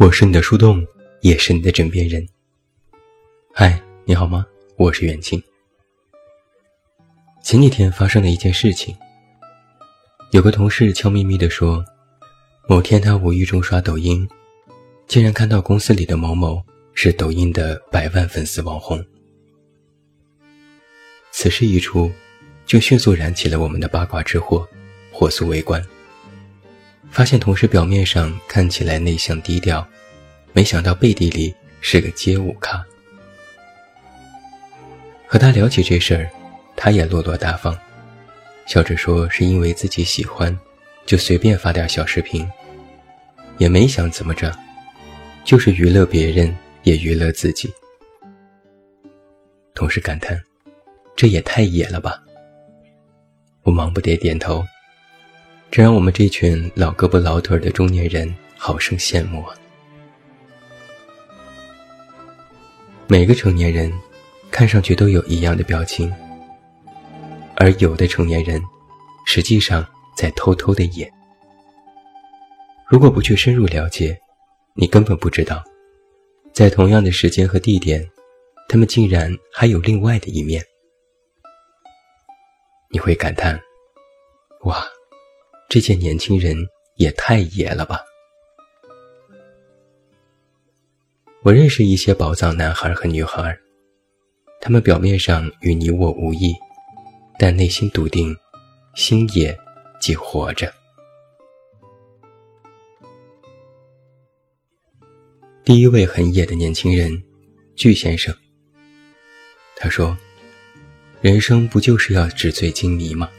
我是你的树洞，也是你的枕边人。嗨，你好吗？我是袁静。前几天发生了一件事情，有个同事悄咪咪地说，某天他无意中刷抖音，竟然看到公司里的某某是抖音的百万粉丝网红。此事一出，就迅速燃起了我们的八卦之火，火速围观。发现同事表面上看起来内向低调，没想到背地里是个街舞咖。和他聊起这事儿，他也落落大方，笑着说是因为自己喜欢，就随便发点小视频，也没想怎么着，就是娱乐别人也娱乐自己。同事感叹：“这也太野了吧！”我忙不迭点头。这让我们这群老胳膊老腿的中年人好生羡慕啊！每个成年人看上去都有一样的表情，而有的成年人实际上在偷偷的演。如果不去深入了解，你根本不知道，在同样的时间和地点，他们竟然还有另外的一面。你会感叹：哇！这些年轻人也太野了吧！我认识一些宝藏男孩和女孩，他们表面上与你我无异，但内心笃定，心野即活着。第一位很野的年轻人，巨先生。他说：“人生不就是要纸醉金迷吗？”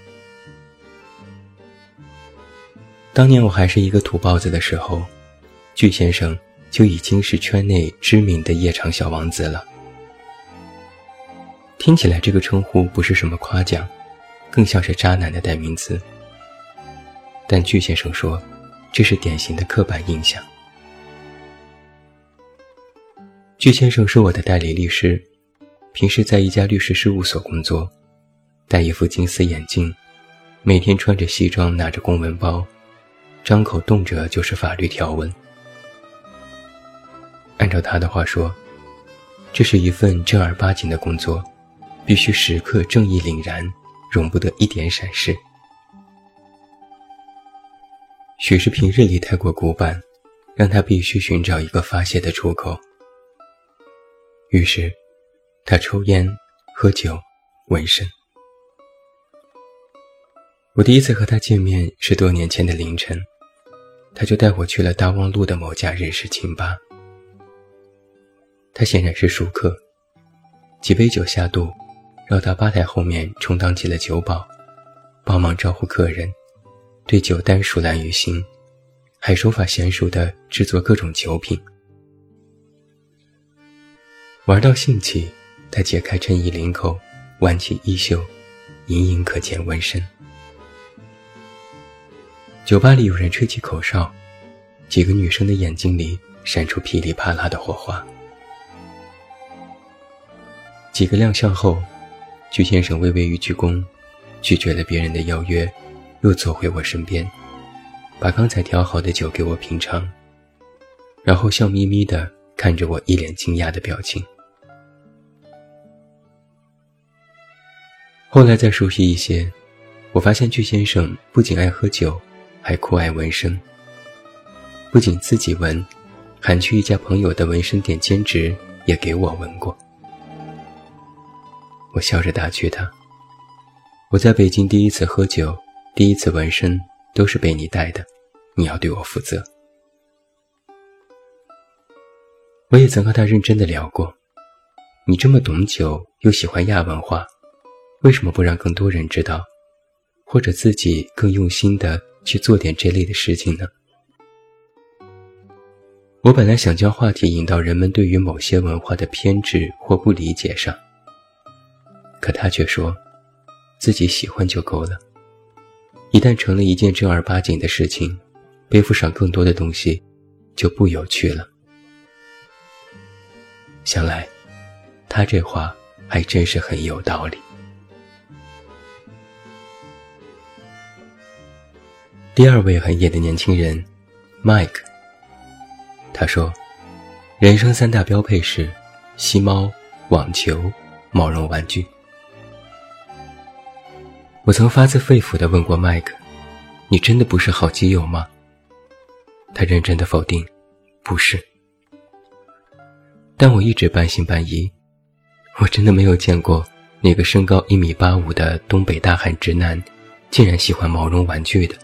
当年我还是一个土包子的时候，巨先生就已经是圈内知名的夜场小王子了。听起来这个称呼不是什么夸奖，更像是渣男的代名词。但巨先生说，这是典型的刻板印象。巨先生是我的代理律师，平时在一家律师事务所工作，戴一副金丝眼镜，每天穿着西装，拿着公文包。张口动辄就是法律条文。按照他的话说，这是一份正儿八经的工作，必须时刻正义凛然，容不得一点闪失。许是平日里太过古板，让他必须寻找一个发泄的出口。于是，他抽烟、喝酒、纹身。我第一次和他见面是多年前的凌晨。他就带我去了大望路的某家日式清吧。他显然是熟客，几杯酒下肚，绕到吧台后面充当起了酒保，帮忙招呼客人，对酒单熟烂于心，还手法娴熟地制作各种酒品。玩到兴起，他解开衬衣领口，挽起衣袖，隐隐可见纹身。酒吧里有人吹起口哨，几个女生的眼睛里闪出噼里啪啦的火花。几个亮相后，鞠先生微微一鞠躬，拒绝了别人的邀约，又坐回我身边，把刚才调好的酒给我品尝，然后笑眯眯的看着我一脸惊讶的表情。后来再熟悉一些，我发现鞠先生不仅爱喝酒。还酷爱纹身，不仅自己纹，还去一家朋友的纹身店兼职，也给我纹过。我笑着打趣他：“我在北京第一次喝酒，第一次纹身，都是被你带的，你要对我负责。”我也曾和他认真的聊过：“你这么懂酒，又喜欢亚文化，为什么不让更多人知道，或者自己更用心的？”去做点这类的事情呢？我本来想将话题引到人们对于某些文化的偏执或不理解上，可他却说，自己喜欢就够了。一旦成了一件正儿八经的事情，背负上更多的东西，就不有趣了。想来，他这话还真是很有道理。第二位很野的年轻人，Mike。他说：“人生三大标配是吸猫、网球、毛绒玩具。”我曾发自肺腑地问过麦克：“你真的不是好基友吗？”他认真的否定：“不是。”但我一直半信半疑。我真的没有见过那个身高一米八五的东北大汉直男，竟然喜欢毛绒玩具的。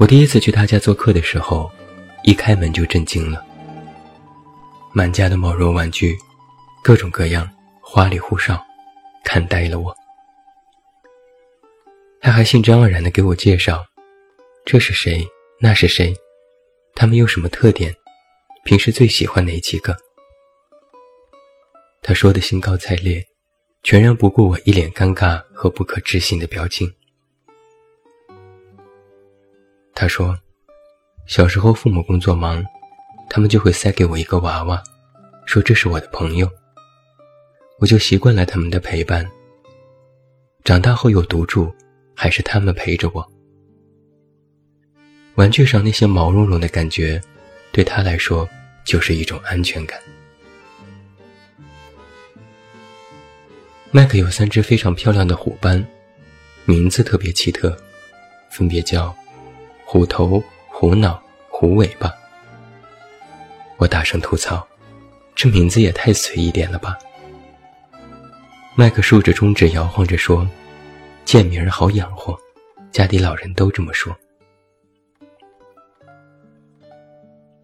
我第一次去他家做客的时候，一开门就震惊了。满家的毛绒玩具，各种各样，花里胡哨，看呆了我。他还兴致盎然地给我介绍，这是谁，那是谁，他们有什么特点，平时最喜欢哪几个。他说的兴高采烈，全然不顾我一脸尴尬和不可置信的表情。他说：“小时候父母工作忙，他们就会塞给我一个娃娃，说这是我的朋友。我就习惯了他们的陪伴。长大后有独住，还是他们陪着我。玩具上那些毛茸茸的感觉，对他来说就是一种安全感。”麦克有三只非常漂亮的虎斑，名字特别奇特，分别叫。虎头、虎脑、虎尾巴。我大声吐槽：“这名字也太随意点了吧！”麦克竖着中指摇晃着说：“贱名儿好养活，家里老人都这么说。”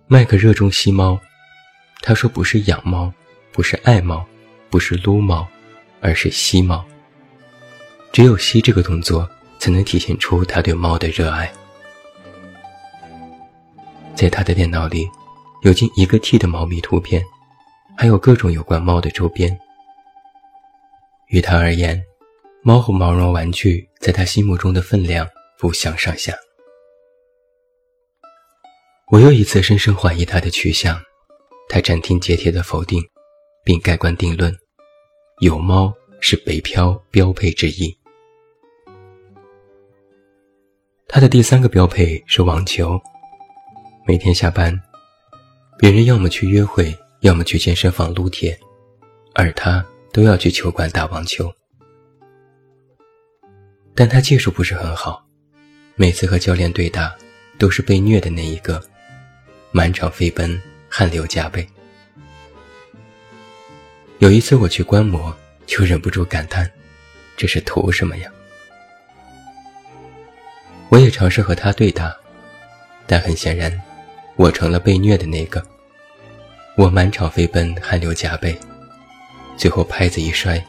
麦克热衷吸猫，他说：“不是养猫，不是爱猫，不是撸猫，而是吸猫。只有吸这个动作，才能体现出他对猫的热爱。”在他的电脑里，有近一个 T 的猫咪图片，还有各种有关猫的周边。于他而言，猫和毛绒玩具在他心目中的分量不相上下。我又一次深深怀疑他的去向，他斩钉截铁地否定，并盖棺定论：有猫是北漂标配之一。他的第三个标配是网球。每天下班，别人要么去约会，要么去健身房撸铁，而他都要去球馆打网球。但他技术不是很好，每次和教练对打，都是被虐的那一个，满场飞奔，汗流浃背。有一次我去观摩，就忍不住感叹：“这是图什么呀？”我也尝试和他对打，但很显然。我成了被虐的那个，我满场飞奔，汗流浃背，最后拍子一摔，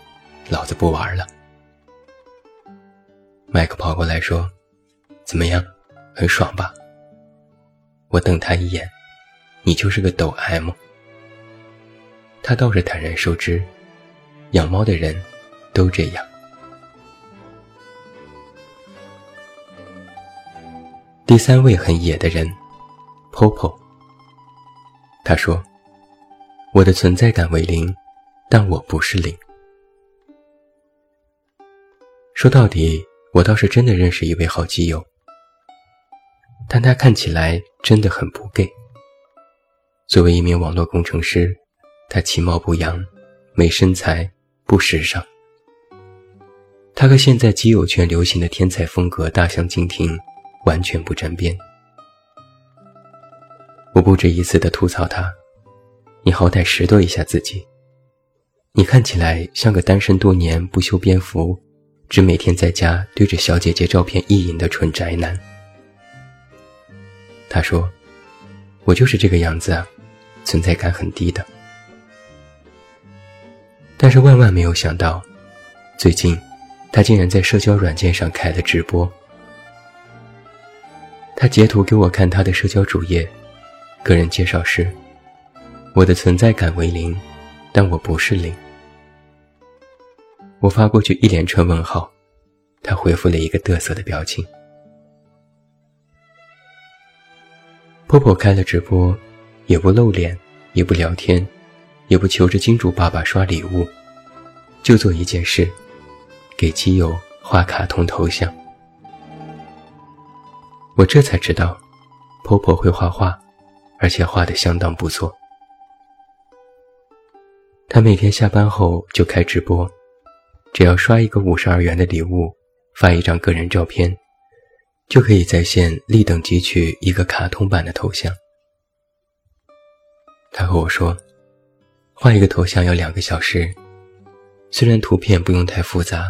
老子不玩了。麦克跑过来说：“怎么样，很爽吧？”我瞪他一眼：“你就是个抖 M。”他倒是坦然受之，养猫的人都这样。第三位很野的人。Popo，他说：“我的存在感为零，但我不是零。说到底，我倒是真的认识一位好基友，但他看起来真的很不 gay。作为一名网络工程师，他其貌不扬，没身材，不时尚。他和现在基友圈流行的天才风格大相径庭，完全不沾边。”我不止一次的吐槽他：“你好歹拾掇一下自己，你看起来像个单身多年、不修边幅、只每天在家对着小姐姐照片意淫的蠢宅男。”他说：“我就是这个样子啊，存在感很低的。”但是万万没有想到，最近他竟然在社交软件上开了直播。他截图给我看他的社交主页。个人介绍是：我的存在感为零，但我不是零。我发过去一连串问号，他回复了一个嘚瑟的表情。婆婆开了直播，也不露脸，也不聊天，也不求着金主爸爸刷礼物，就做一件事：给基友画卡通头像。我这才知道。婆婆会画画，而且画得相当不错。他每天下班后就开直播，只要刷一个五十二元的礼物，发一张个人照片，就可以在线立等汲取一个卡通版的头像。他和我说，画一个头像要两个小时，虽然图片不用太复杂，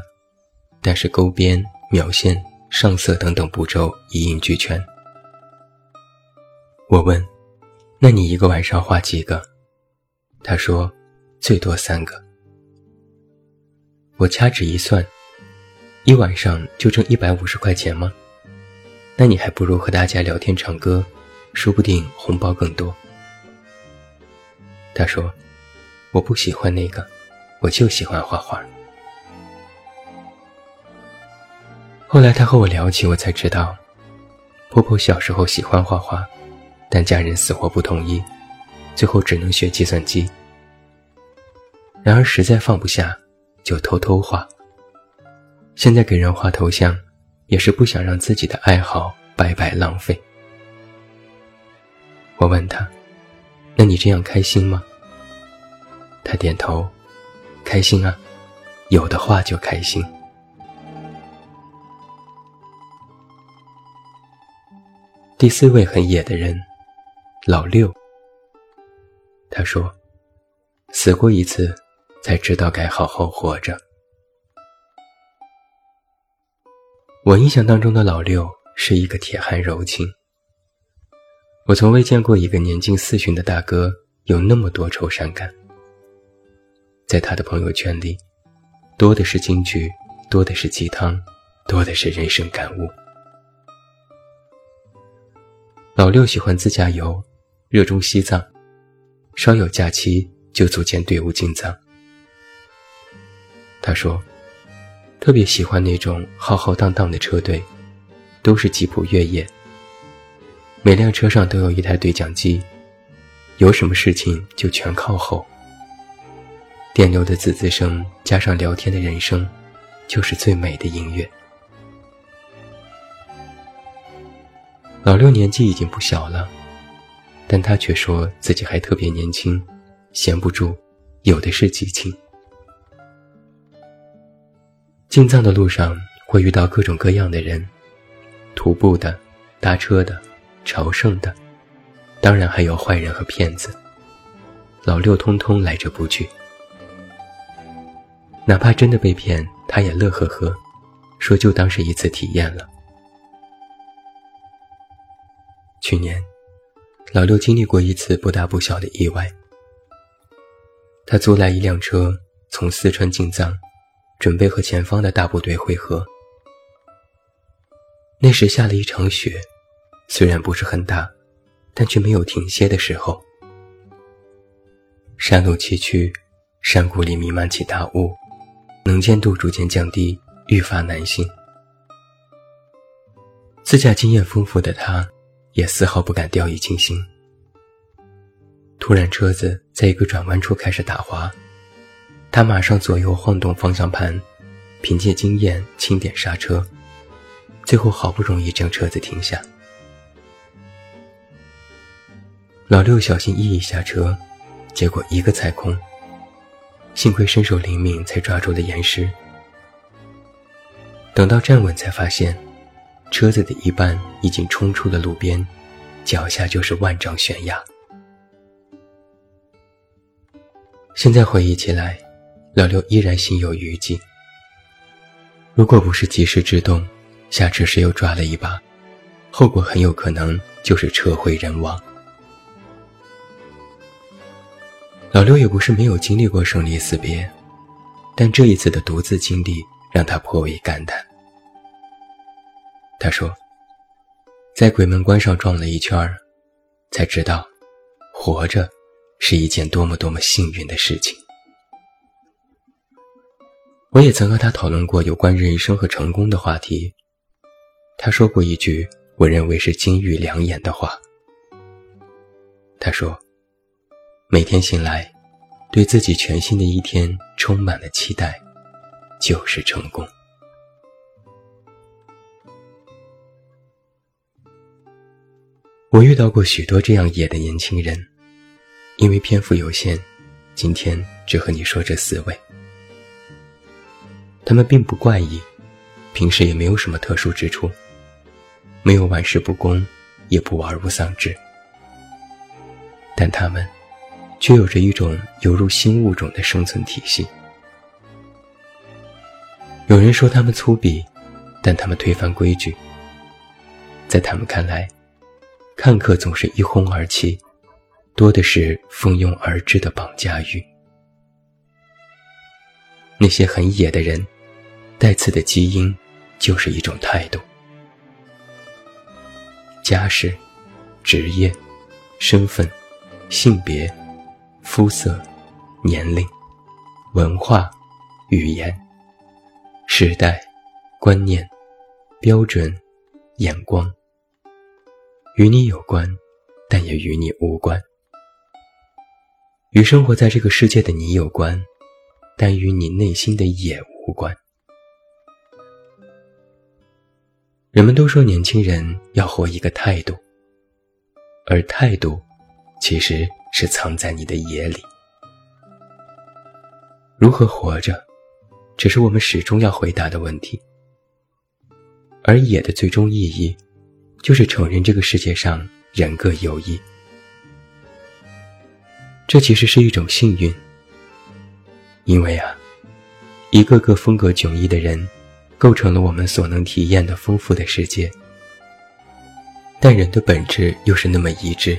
但是勾边、描线、上色等等步骤一应俱全。我问：“那你一个晚上画几个？”他说。最多三个，我掐指一算，一晚上就挣一百五十块钱吗？那你还不如和大家聊天唱歌，说不定红包更多。他说：“我不喜欢那个，我就喜欢画画。”后来他和我聊起，我才知道，婆婆小时候喜欢画画，但家人死活不同意，最后只能学计算机。然而实在放不下，就偷偷画。现在给人画头像，也是不想让自己的爱好白白浪费。我问他：“那你这样开心吗？”他点头：“开心啊，有的画就开心。”第四位很野的人，老六。他说：“死过一次。”才知道该好好活着。我印象当中的老六是一个铁汉柔情。我从未见过一个年近四旬的大哥有那么多愁善感。在他的朋友圈里，多的是金句，多的是鸡汤，多的是人生感悟。老六喜欢自驾游，热衷西藏，稍有假期就组建队伍进藏。他说：“特别喜欢那种浩浩荡荡的车队，都是吉普越野。每辆车上都有一台对讲机，有什么事情就全靠吼。电流的滋滋声加上聊天的人声，就是最美的音乐。”老六年纪已经不小了，但他却说自己还特别年轻，闲不住，有的是激情。进藏的路上会遇到各种各样的人，徒步的、搭车的、朝圣的，当然还有坏人和骗子。老六通通来者不拒，哪怕真的被骗，他也乐呵呵，说就当是一次体验了。去年，老六经历过一次不大不小的意外，他租来一辆车从四川进藏。准备和前方的大部队会合。那时下了一场雪，虽然不是很大，但却没有停歇的时候。山路崎岖，山谷里弥漫起大雾，能见度逐渐降低，愈发难行。自驾经验丰富的他，也丝毫不敢掉以轻心。突然，车子在一个转弯处开始打滑。他马上左右晃动方向盘，凭借经验轻点刹车，最后好不容易将车子停下。老六小心翼翼下车，结果一个踩空，幸亏身手灵敏，才抓住了岩石。等到站稳，才发现车子的一半已经冲出了路边，脚下就是万丈悬崖。现在回忆起来。老六依然心有余悸。如果不是及时制动，下车时又抓了一把，后果很有可能就是车毁人亡。老六也不是没有经历过生离死别，但这一次的独自经历让他颇为感叹。他说：“在鬼门关上转了一圈儿，才知道，活着是一件多么多么幸运的事情。”我也曾和他讨论过有关人生和成功的话题。他说过一句我认为是金玉良言的话。他说：“每天醒来，对自己全新的一天充满了期待，就是成功。”我遇到过许多这样野的年轻人，因为篇幅有限，今天只和你说这四位。他们并不怪异，平时也没有什么特殊之处，没有玩世不恭，也不玩物丧志，但他们却有着一种犹如新物种的生存体系。有人说他们粗鄙，但他们推翻规矩，在他们看来。看客总是一哄而起，多的是蜂拥而至的绑架欲。那些很野的人，带刺的基因就是一种态度。家世、职业、身份、性别、肤色、年龄、文化、语言、时代、观念、标准、眼光。与你有关，但也与你无关；与生活在这个世界的你有关，但与你内心的也无关。人们都说年轻人要活一个态度，而态度其实是藏在你的野里。如何活着，只是我们始终要回答的问题。而野的最终意义。就是承认这个世界上人各有异，这其实是一种幸运。因为啊，一个个风格迥异的人，构成了我们所能体验的丰富的世界。但人的本质又是那么一致，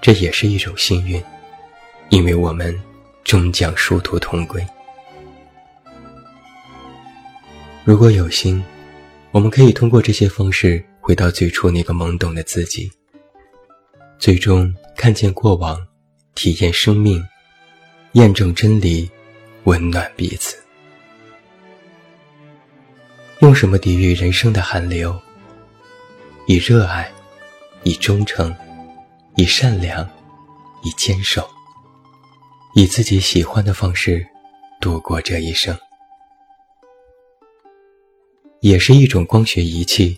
这也是一种幸运，因为我们终将殊途同归。如果有心，我们可以通过这些方式。回到最初那个懵懂的自己，最终看见过往，体验生命，验证真理，温暖彼此。用什么抵御人生的寒流？以热爱，以忠诚，以善良，以坚守，以自己喜欢的方式度过这一生，也是一种光学仪器。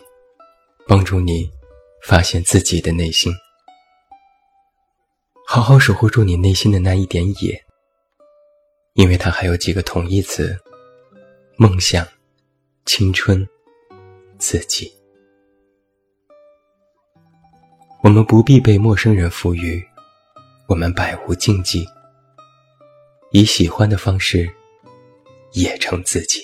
帮助你发现自己的内心，好好守护住你内心的那一点野，因为它还有几个同义词：梦想、青春、自己。我们不必被陌生人赋予，我们百无禁忌，以喜欢的方式也成自己。